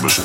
zwischen.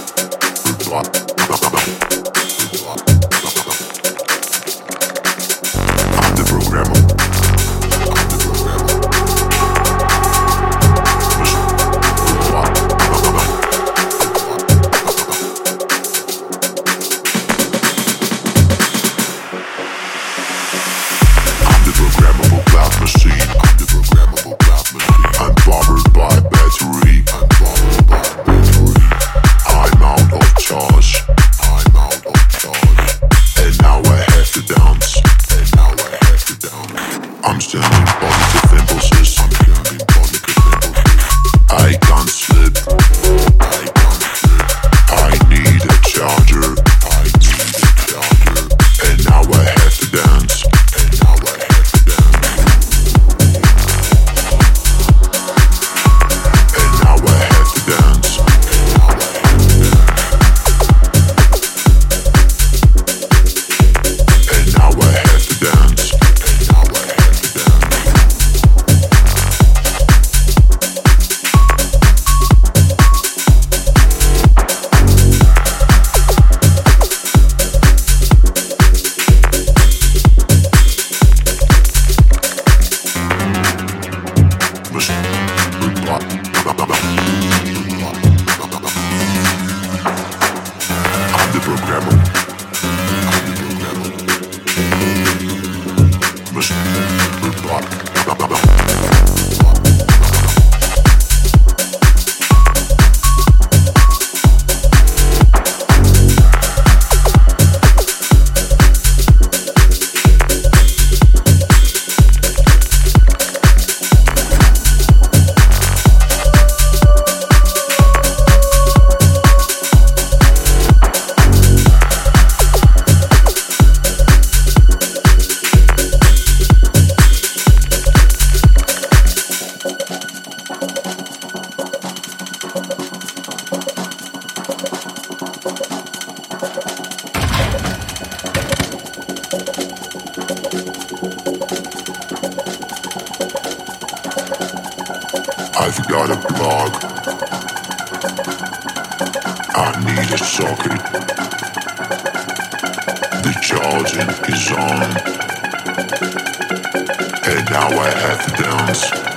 Grammar. I've got a blog. I need a socket. The charging is on. And now I have to dance.